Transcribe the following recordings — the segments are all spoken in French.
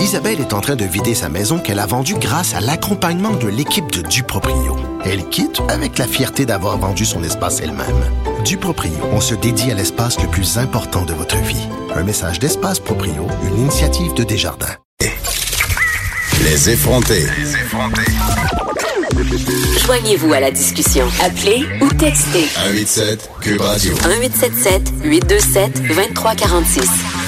Isabelle est en train de vider sa maison qu'elle a vendue grâce à l'accompagnement de l'équipe de Duproprio. Elle quitte avec la fierté d'avoir vendu son espace elle-même. Duproprio, on se dédie à l'espace le plus important de votre vie. Un message d'Espace Proprio, une initiative de Desjardins. Les effrontés. Joignez-vous à la discussion. Appelez ou textez 187 Cube Radio. 1877 827 2346.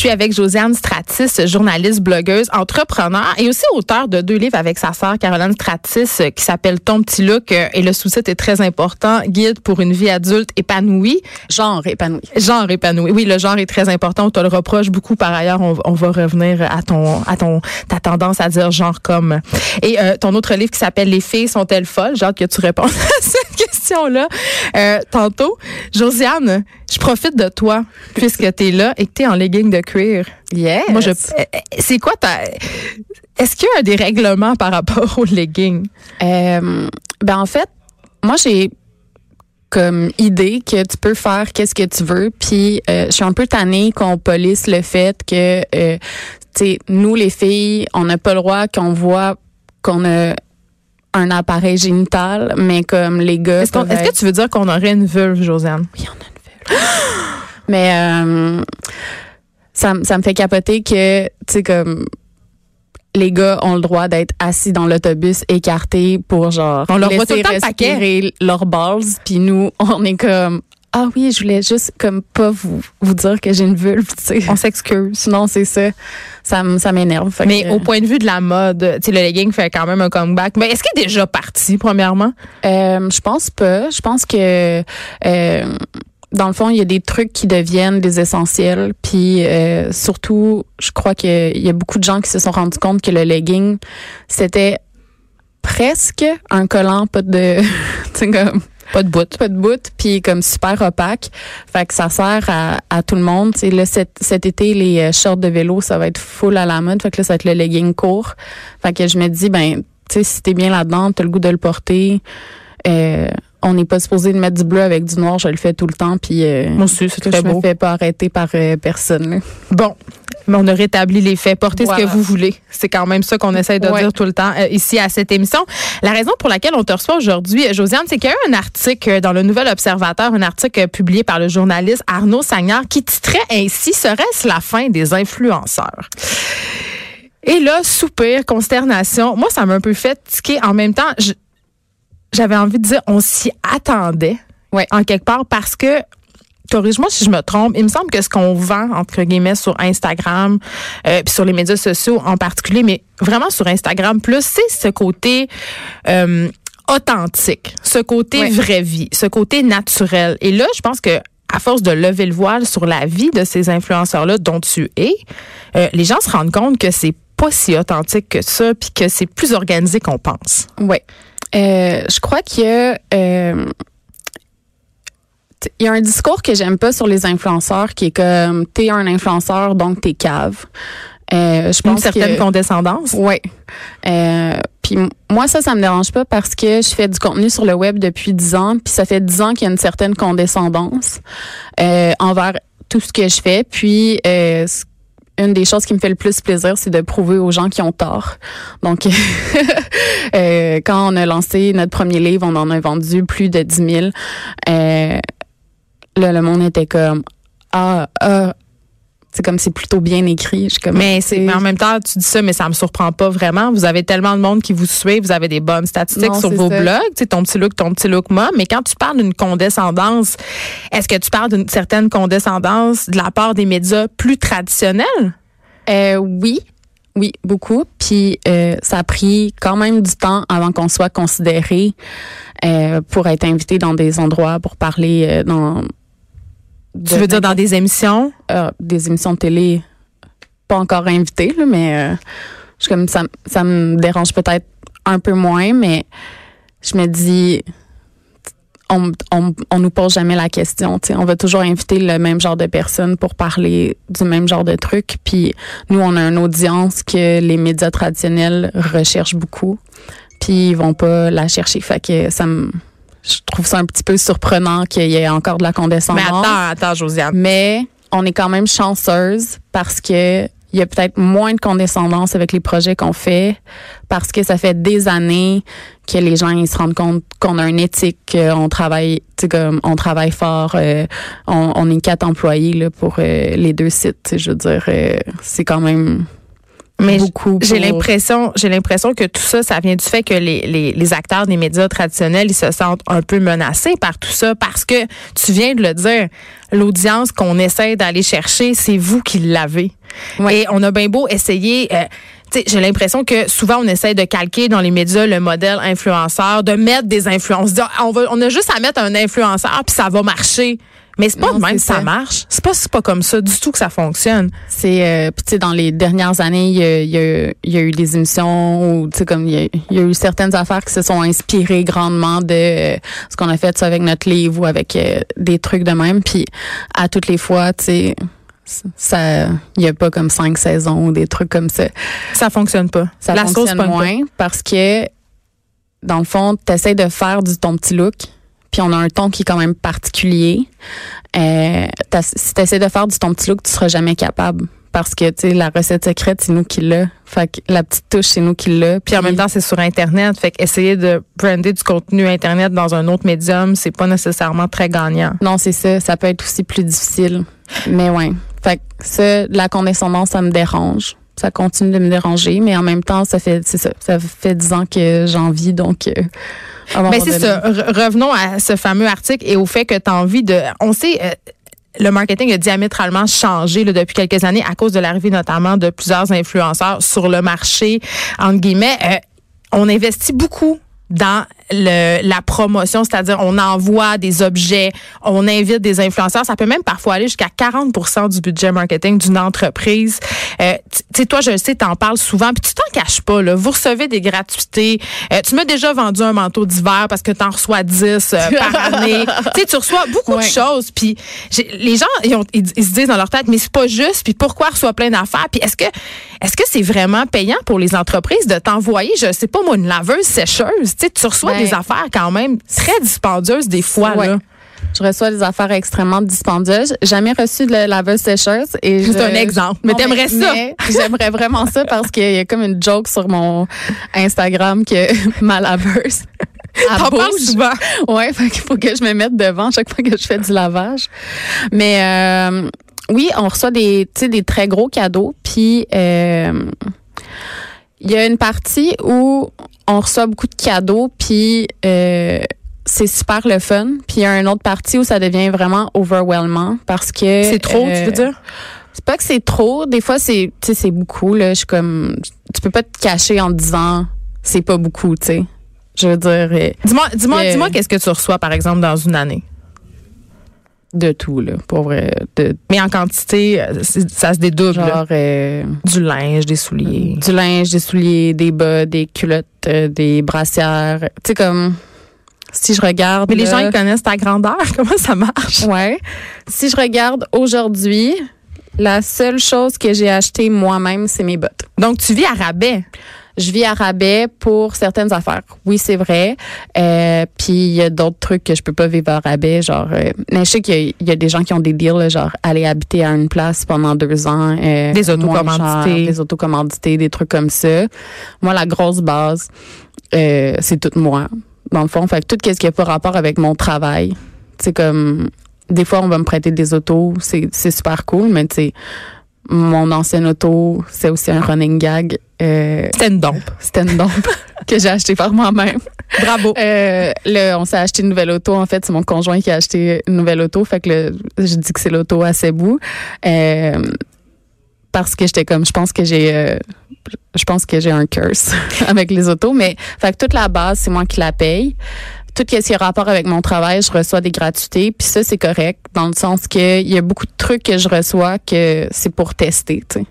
Je suis avec Josiane Stratis, journaliste, blogueuse, entrepreneur et aussi auteur de deux livres avec sa sœur Caroline Stratis qui s'appelle Ton petit look et le sous-titre est très important, Guide pour une vie adulte épanouie. Genre épanoui. Genre épanoui. Oui, le genre est très important. On te le reproche beaucoup. Par ailleurs, on, on va revenir à ton, à ton, ta tendance à dire genre comme. Et euh, ton autre livre qui s'appelle Les filles sont-elles folles? J'ai hâte que tu répondes à cette question-là euh, tantôt. Josiane, je profite de toi puisque tu es là et que tu es en legging de cuir. Yes. Moi, je. euh, C'est quoi ta. Est-ce qu'il y a des règlements par rapport aux leggings? Euh, ben en fait, moi j'ai comme idée que tu peux faire qu'est-ce que tu veux, puis euh, je suis un peu tannée qu'on polisse le fait que euh, tu sais nous les filles, on n'a pas le droit qu'on voit qu'on a un appareil génital, mais comme les gars. Est-ce que tu veux dire qu'on aurait une vulve, Josiane? Oui, on a une vulve. Mais euh, ça, me fait capoter que, tu sais, comme les gars ont le droit d'être assis dans l'autobus écartés pour genre On leur tout laisser le temps le paquet. respirer leurs balls puis nous on est comme ah oui je voulais juste comme pas vous vous dire que j'ai une vulve tu sais On s'excuse. sinon c'est ça ça ça m'énerve Mais que, au point de vue de la mode, tu sais, le legging fait quand même un comeback. Mais est-ce qu'il est déjà parti, premièrement? Euh, je pense pas. Je pense que euh, dans le fond, il y a des trucs qui deviennent des essentiels. Puis euh, surtout, je crois qu'il y a beaucoup de gens qui se sont rendus compte que le legging, c'était presque un collant, pas de, comme Pas de bout. pas de bout, puis comme super opaque. Fait que ça sert à, à tout le monde. Tu sais, là, cet, cet été, les euh, shorts de vélo, ça va être full à la mode. Fait que là, ça va être le legging court. Fait que je me dis, ben, tu sais, si t'es bien là-dedans, t'as le goût de le porter. Euh, on n'est pas supposé de mettre du bleu avec du noir, je le fais tout le temps, puis euh, Moi aussi, c'est très je me fais pas arrêter par euh, personne. là. Bon. Mais on a rétabli les faits. Portez ce que vous voulez. C'est quand même ça qu'on essaie de Ouais. dire tout le temps euh, ici à cette émission. La raison pour laquelle on te reçoit aujourd'hui, euh, Josiane, c'est qu'il y a eu un article dans le Nouvel Observateur, un article publié par le journaliste Arnaud Sagnard qui titrait ainsi Serait-ce la fin des influenceurs? Et là, soupir, consternation. Moi, ça m'a un peu fait tiquer. En même temps, je- j'avais envie de dire, on s'y attendait. Ouais. En quelque part, parce que corrige-moi si je me trompe, il me semble que ce qu'on vend, entre guillemets, sur Instagram, euh, puis sur les médias sociaux en particulier, mais vraiment sur Instagram plus, c'est ce côté euh, authentique, ce côté vraie vie, ce côté naturel. Et là, je pense que à force de lever le voile sur la vie de ces influenceurs-là dont tu es, euh, les gens se rendent compte que c'est pas si authentique que ça, puis que c'est plus organisé qu'on pense. Ouais. Euh, je crois qu'il y a euh, il y a un discours que j'aime pas sur les influenceurs qui est comme t'es un influenceur donc t'es cave. Euh, je Une pense certaine que condescendance. ouais. Euh, puis moi ça ça me dérange pas parce que je fais du contenu sur le web depuis 10 ans puis ça fait 10 ans qu'il y a une certaine condescendance euh, envers tout ce que je fais puis euh, ce- une des choses qui me fait le plus plaisir, c'est de prouver aux gens qui ont tort. Donc, euh, quand on a lancé notre premier livre, on en a vendu plus de 10 000. Euh, là, le monde était comme, ah, ah, c'est comme c'est plutôt bien écrit. Je comme, Mais c'est mais en même temps, tu dis ça, mais ça me surprend pas vraiment. Vous avez tellement de monde qui vous suit, vous avez des bonnes statistiques Non, sur vos ça. blogs, tu ton petit look, ton petit look moi. Mais quand tu parles d'une condescendance, est-ce que tu parles d'une certaine condescendance de la part des médias plus traditionnels? Euh, oui, oui, beaucoup. Puis euh, ça a pris quand même du temps avant qu'on soit considéré euh, pour être invité dans des endroits pour parler euh, dans Tu veux dire dans des émissions? euh, des émissions de télé pas encore invité là, mais euh, je comme ça ça me dérange peut-être un peu moins mais je me dis on, on, on nous pose jamais la question. On va toujours inviter le même genre de personnes pour parler du même genre de trucs. Puis nous, on a une audience que les médias traditionnels recherchent beaucoup. Puis ils vont pas la chercher. Fait que ça me... Je trouve ça un petit peu surprenant qu'il y ait encore de la condescendance. Mais attends, attends, Josiane. Mais on est quand même chanceuse parce que il y a peut-être moins de condescendance avec les projets qu'on fait parce que ça fait des années que les gens ils se rendent compte qu'on a une éthique, qu'on travaille, tu sais, comme on travaille fort, euh, on, on est quatre employés là pour euh, les deux sites. Je veux dire, euh, c'est quand même Mais beaucoup. j'ai l'impression, j'ai l'impression que tout ça, ça vient du fait que les, les, les acteurs des médias traditionnels, ils se sentent un peu menacés par tout ça parce que tu viens de le dire, l'audience qu'on essaie d'aller chercher, c'est vous qui l'avez. Et on a bien beau essayer. euh, tu sais, j'ai l'impression que souvent on essaie de calquer dans les médias le modèle influenceur, de mettre des ah, On, va, on a juste à mettre un influenceur puis ça va marcher. Mais c'est pas Non, de même ça ça. marche. C'est pas, c'est pas comme ça du tout que ça fonctionne. C'est euh, puis tu sais dans les dernières années, il y a, y a- y a eu des émissions où tu sais comme il y, a, il y a eu certaines affaires qui se sont inspirées grandement de euh, ce qu'on a fait ça avec notre livre ou avec euh, des trucs de même puis à toutes les fois, tu sais ça il y a pas comme cinq saisons ou des trucs comme ça. Ça fonctionne pas. Ça La sauce fonctionne pas. moins parce que dans le fond, tu essaies de faire du ton petit look, puis on a un ton qui est quand même particulier. Euh, si tu essaies de faire du ton petit look, tu seras jamais capable parce que tu sais la recette secrète, c'est nous qui l'a. Fait que la petite touche, c'est nous qui l'a. Puis en même temps, c'est sur Internet. Fait qu'essayer de brander du contenu Internet dans un autre médium, c'est pas nécessairement très gagnant. non, c'est ça, ça peut être aussi plus difficile. Mais ouais. Fait que ça, la condescendance, ça me dérange. Ça continue de me déranger, mais en même temps, ça fait, c'est ça, ça fait dix ans que j'en vis, donc. euh, moment Mais c'est ça. Re- revenons à ce fameux article et au fait que tu as envie de. On sait. euh, le marketing a diamétralement changé là, depuis quelques années à cause de l'arrivée notamment de plusieurs influenceurs sur le marché. Entre guillemets, Euh, on investit beaucoup dans le, la promotion, c'est-à-dire on envoie des objets, on invite des influenceurs. Ça peut même parfois aller jusqu'à 40% du budget marketing d'une entreprise. Euh, tu sais, toi, je le sais, t'en parles souvent, puis tu t'en caches pas. Là. Vous recevez des gratuités. Euh, tu m'as déjà vendu un manteau d'hiver parce que t'en reçois 10 euh, par année. tu sais, tu reçois beaucoup de choses. Puis les gens, ils, ont- ils- ils se disent dans leur tête, mais c'est pas juste. Puis pourquoi reçoit plein d'affaires? Puis est-ce que est-ce que c'est vraiment payant pour les entreprises de t'envoyer, je sais pas moi, une laveuse sécheuse? Tu sais, tu reçois Ben, des affaires quand même très dispendieuses des fois Ouais. là. Je reçois des affaires extrêmement dispendieuses. Jamais reçu de la laveuse sécheuse. et C'est un exemple. Mais t'aimerais ça. J'aimerais vraiment ça parce qu'il y a comme une joke sur mon Instagram que ma laveuse. T'en parles souvent. Ouais, fait qu'il faut que je me mette devant chaque fois que je fais du lavage. Mais euh, oui, on reçoit des, des très gros cadeaux. Puis euh, il y a une partie où on reçoit beaucoup de cadeaux, puis euh, c'est super le fun. Puis il y a une autre partie où ça devient vraiment overwhelmant parce que C'est trop, tu euh, veux dire? c'est pas que c'est trop. Des fois, c'est, tu sais, c'est beaucoup, là. Je suis comme, tu peux pas te cacher en te disant, c'est pas beaucoup, tu sais. Je veux dire, euh, Dis-moi, dis-moi, Euh, dis-moi qu'est-ce que tu reçois par exemple dans une année? De tout, là. Pour vrai. De, Mais en quantité, euh, ça se dédouble. genre, euh, Du linge, des souliers. du linge, des souliers, des bas, des culottes, euh, des brassières. Tu sais, comme, si je regarde. Mais les gens, ils connaissent ta grandeur. Comment ça marche? Ouais. Si je regarde aujourd'hui, la seule chose que j'ai acheté moi-même, c'est mes bottes. Donc, tu vis à rabais. Je vis à rabais pour certaines affaires. Oui, c'est vrai. Euh, Puis il y a d'autres trucs que je peux pas vivre à rabais, genre. Euh, mais je sais qu'il y, a- il y a des gens qui ont des deals, là, genre aller habiter à une place pendant deux ans. euh, Des autocommandités. Des autocommandités, des trucs comme ça. Moi, la grosse base, euh, c'est tout moi. Dans le fond, fait que tout ce qui a pas rapport avec mon travail, c'est comme des fois on va me prêter des autos, c'est c'est super cool, mais tu sais mon ancienne auto, c'est aussi un running gag. Euh, C'était une dompe. c'était une dompe que j'ai acheté par moi-même. Bravo. Euh, là, on s'est acheté une nouvelle auto. En fait, c'est mon conjoint qui a acheté une nouvelle auto. Fait que là, je dis que c'est l'auto à ses bouts. Euh, parce que j'étais comme, je pense que j'ai, je pense que j'ai un curse avec les autos. Mais, fait que toute la base, c'est moi qui la paye. Tout ce qui a rapport avec mon travail, je reçois des gratuités. Puis ça, c'est correct dans le sens que il y a beaucoup de trucs que je reçois que c'est pour tester, tu sais.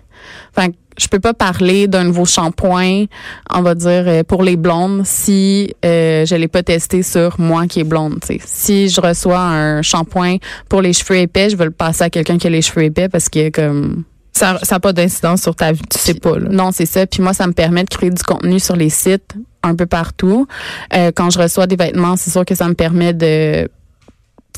Fait que je peux pas parler d'un nouveau shampoing, on va dire euh, pour les blondes si euh, je l'ai pas testé sur moi qui est blonde. Si je reçois un shampoing pour les cheveux épais, je vais le passer à quelqu'un qui a les cheveux épais parce que comme Ça n'a pas d'incidence sur ta vie. Tu sais pas, là. non, c'est ça. Puis moi, ça me permet de créer du contenu sur les sites un peu partout. Euh, quand je reçois des vêtements, c'est sûr que ça me permet de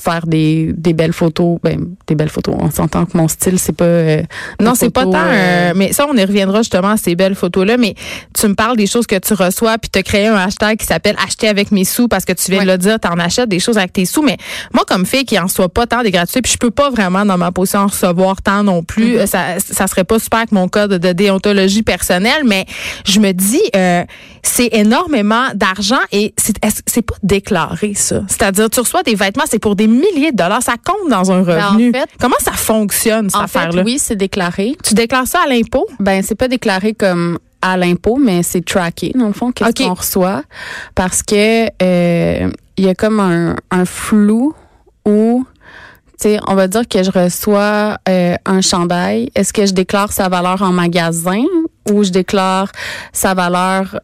faire des, des belles photos. Ben, des belles photos. On s'entend que mon style, c'est pas. euh, Non, c'est pas tant. euh, mais ça, on y reviendra justement à ces belles photos-là. Mais tu me parles des choses que tu reçois, puis tu as créé un hashtag qui s'appelle Acheter avec mes sous parce que tu viens Ouais. de le dire, tu en achètes des choses avec tes sous. Mais moi, comme fille qui en soit pas tant des gratuits, puis je peux pas vraiment dans ma position en recevoir tant non plus. Mm-hmm. Ça, ça serait pas super avec mon code de déontologie personnelle, mais je me dis, euh, c'est énormément d'argent et c'est c'est pas déclaré ça? C'est-à-dire, tu reçois des vêtements, c'est pour des milliers de dollars, ça compte dans un Ben, en revenu. fait- Comment ça fonctionne cette En fait, affaire-là? oui, c'est déclaré. Tu déclares ça à l'impôt? Ben, c'est pas déclaré comme à l'impôt, mais c'est tracké, dans le fond, qu'est-ce qu'on reçoit? Parce que euh, il y a comme un, un flou où, tu sais, on va dire que je reçois euh, un chandail. Est-ce que je déclare sa valeur en magasin ou je déclare sa valeur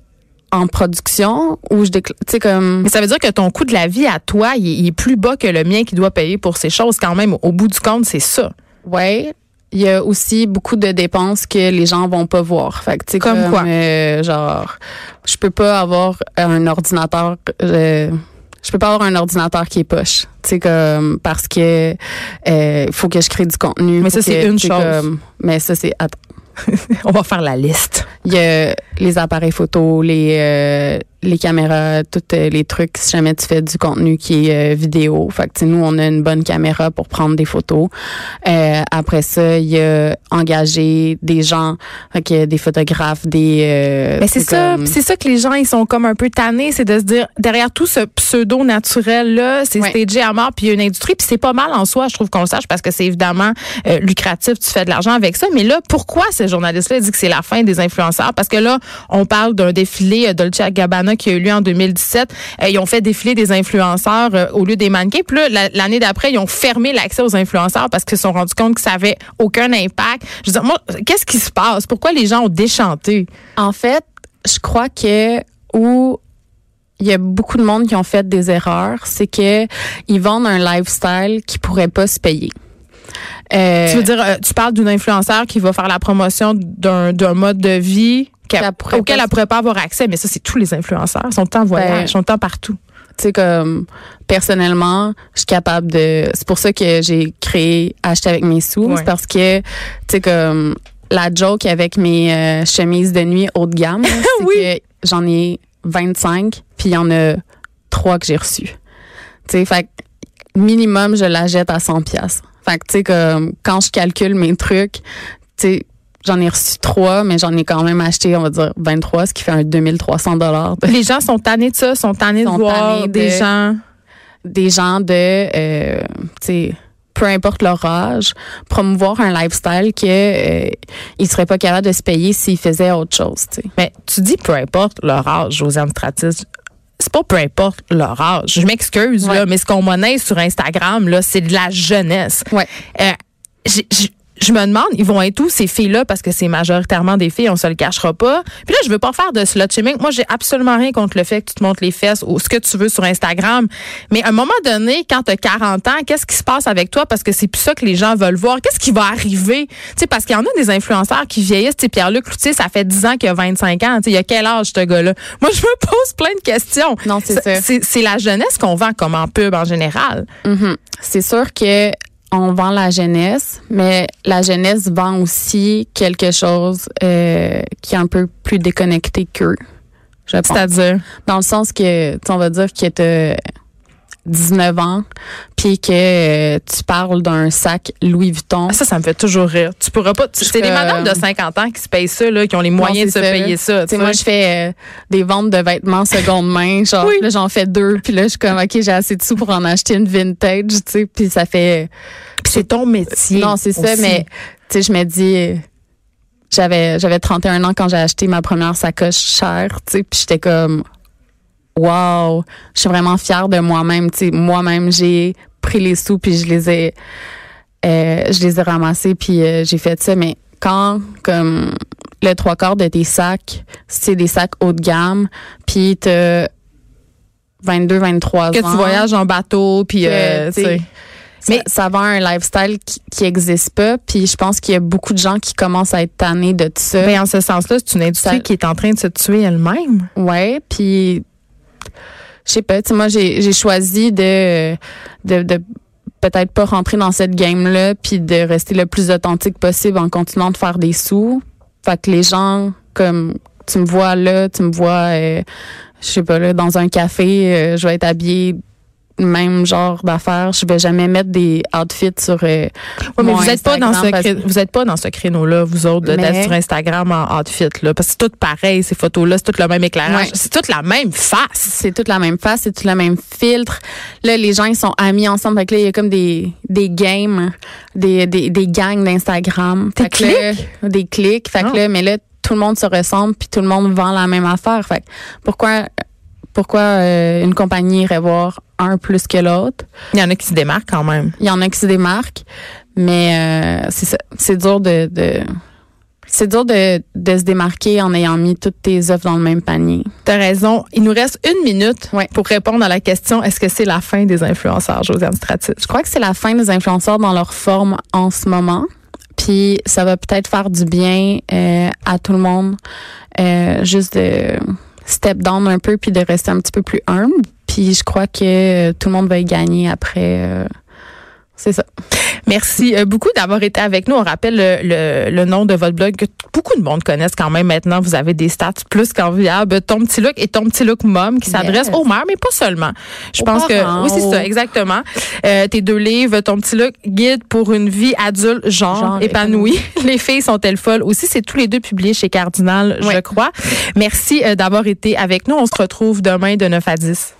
en production ou je déclare, tu sais, comme... Mais ça veut dire que ton coût de la vie à toi, il est, il est plus bas que le mien qui doit payer pour ces choses. Quand même, au bout du compte, c'est ça. Ouais. Il y a aussi beaucoup de dépenses que les gens vont pas voir. Fait que, tu sais, Comme quoi? euh, genre, je peux pas avoir un ordinateur. euh, je peux pas avoir un ordinateur qui est poche. Tu sais comme parce que euh, faut que je crée du contenu. Mais ça, c'est une chose. comme- mais ça c'est attends. On va faire la liste. Il y a les appareils photo, les euh, les caméras, tous euh, les trucs. Si jamais tu fais du contenu qui est euh, vidéo, fait que nous on a une bonne caméra pour prendre des photos. Euh, après ça, il y a engagé des gens, fait que des photographes, des. euh, Mais c'est ça, comme- c'est ça que les gens ils sont comme un peu tannés, c'est de se dire derrière tout ce pseudo naturel là, c'est Ouais. stagé à mort puis il y a une industrie puis c'est pas mal en soi, je trouve qu'on le sache parce que c'est évidemment euh, lucratif, tu fais de l'argent avec ça, mais là pourquoi ce journaliste là dit que c'est la fin des influenceurs? Parce que là on parle d'un défilé Dolce Gabbana qui a eu lieu en 2017, Euh, ils ont fait défiler des influenceurs euh, au lieu des mannequins, puis là la- l'année d'après ils ont fermé l'accès aux influenceurs parce qu'ils se sont rendus compte que ça avait aucun impact. Je veux dire moi qu'est-ce qui se passe? Pourquoi les gens ont déchanté? En fait, je crois que où il y a beaucoup de monde qui ont fait des erreurs, c'est que ils vendent un lifestyle qui pourrait pas se payer. Euh, Tu veux dire, tu parles d'une influenceur qui va faire la promotion d'un mode de vie qu'elle- Qu'elle auquel elle pourrait pas avoir accès, mais ça, c'est tous les influenceurs. Ils sont en voyage, Ben, ils sont partout. tu sais comme personnellement, je suis capable de c'est pour ça que j'ai créé acheter avec mes sous, Ouais. c'est parce que tu sais comme la joke avec mes euh, chemises de nuit haut de gamme, c'est Oui. que j'en ai 25 puis il y en a trois que j'ai reçus. Tu sais fait que minimum je la jette à 100 pièces. Fait que tu sais comme quand je calcule mes trucs, tu sais J'en ai reçu trois, mais j'en ai quand même acheté, on va dire, 23, ce qui fait un 2300 dollars Les gens sont tannés de ça, sont tannés de voir tannés des de- gens. des gens de, euh, tu sais, peu importe leur âge, promouvoir un lifestyle que euh, ils seraient pas capables de se payer s'ils faisaient autre chose, tu sais. Mais tu dis peu importe leur âge, Josiane Stratis. C'est pas peu importe leur âge. Je m'excuse, Ouais. là, mais ce qu'on monnaie sur Instagram, là, c'est de la jeunesse. Ouais. Euh, je me demande, ils vont être où ces filles-là parce que c'est majoritairement des filles, on se le cachera pas. Puis là, je veux pas faire de slut shaming. Moi, j'ai absolument rien contre le fait que tu te montres les fesses ou ce que tu veux sur Instagram. Mais à un moment donné, quand tu as 40 ans, qu'est-ce qui se passe avec toi? Parce que c'est plus ça que les gens veulent voir. Qu'est-ce qui va arriver? Tu sais parce qu'il y en a des influenceurs qui vieillissent, tu Pierre-Luc Cloutier, ça fait 10 ans qu'il a 25 ans, tu sais il a quel âge ce gars-là? Moi, je me pose plein de questions. Non, c'est ça. C'est la jeunesse qu'on vend comme en pub en général. Mhm. C'est sûr que on vend la jeunesse, mais la jeunesse vend aussi quelque chose euh, qui est un peu plus déconnecté qu'eux. C'est-à-dire? Dans le sens que, on va dire que 19 ans, puis que euh, tu parles d'un sac Louis Vuitton. Ah, Ça, ça me fait toujours rire. Tu pourras pas. C'est des Euh, mades de 50 ans qui se payent ça, là, qui ont les moyens de se ça, payer ça. Moi, je fais euh, des ventes de vêtements seconde main. Genre, Oui. là, j'en fais deux. Puis là, je suis comme, OK, j'ai assez de sous pour en acheter une vintage, tu sais. Puis ça fait... Puis c'est ton métier. Non, c'est ça, mais tu sais, je me dis... euh, J'avais j'avais 31 ans quand j'ai acheté ma première sacoche chère, tu sais, puis j'étais comme wow, je suis vraiment fière de moi-même, tu sais, moi-même j'ai pris les sous puis je les ai euh, je les ai ramassés puis euh, j'ai fait ça mais quand comme le trois quarts de tes sacs, c'est des sacs haut de gamme, puis t'as 22 23 que ans tu voyages en bateau, puis que, euh, tu sais, mais Mais- ça vend un lifestyle qui, qui existe pas. Puis je pense qu'il y a beaucoup de gens qui commencent à être tannés de tout ça. Ben, en ce sens-là, c'est une industrie Ça- qui est en train de se tuer elle-même. ouais. Puis je sais pas, tu sais, moi, j'ai choisi de, de, de peut-être pas rentrer dans cette game-là, puis de rester le plus authentique possible en continuant de faire des sous. Fait que les gens, comme tu me vois là, tu me vois, euh, je sais pas, là, dans un café, euh, je vais être habillée même genre d'affaires. Je vais jamais mettre des outfits sur euh, Ouais, mais mon vous êtes pas dans ce parce- vous êtes pas dans ce créneau-là, vous autres, de- d'être Mais- sur Instagram en outfit là, parce que c'est tout pareil ces photos-là, c'est tout le même éclairage, Ouais. c'est toute la même face. c'est toute la même face, c'est tout le même filtre. Là, les gens, ils sont amis ensemble. Fait que là, il y a comme des, des games, des, des, des gangs d'Instagram. Des là, Des clics. Fait que là, mais là, tout le monde se ressemble puis tout le monde vend la même affaire. Fait que pourquoi, pourquoi euh, une compagnie irait voir un plus que l'autre? Il y en a qui se démarquent quand même. Il y en a qui se démarquent, mais euh, c'est dur de, de c'est dur de, de se démarquer en ayant mis toutes tes œufs dans le même panier. T'as raison. Il nous reste une minute Ouais. pour répondre à la question est-ce que c'est la fin des influenceurs, Josiane Stratis? Je crois que c'est la fin des influenceurs dans leur forme en ce moment. Puis ça va peut-être faire du bien euh, à tout le monde, euh, juste de step down un peu puis de rester un petit peu plus humble. Puis je crois que tout le monde va y gagner après. euh, c'est ça. Merci euh, beaucoup d'avoir été avec nous. On rappelle le, le- le nom de votre blog que beaucoup de monde connaissent quand même maintenant. Vous avez des stats plus qu'enviables. Ton petit look et ton petit look mom qui s'adresse Yes. aux mères, mais pas seulement. Je Aux pense que oui, c'est aux- ça, exactement. Euh, tes deux livres, ton petit look, guide pour une vie adulte genre, Genre épanouie. Les filles sont-elles folles aussi? C'est tous les deux publiés chez Cardinal, je crois. Merci euh, d'avoir été avec nous. On se retrouve demain de 9 à 10.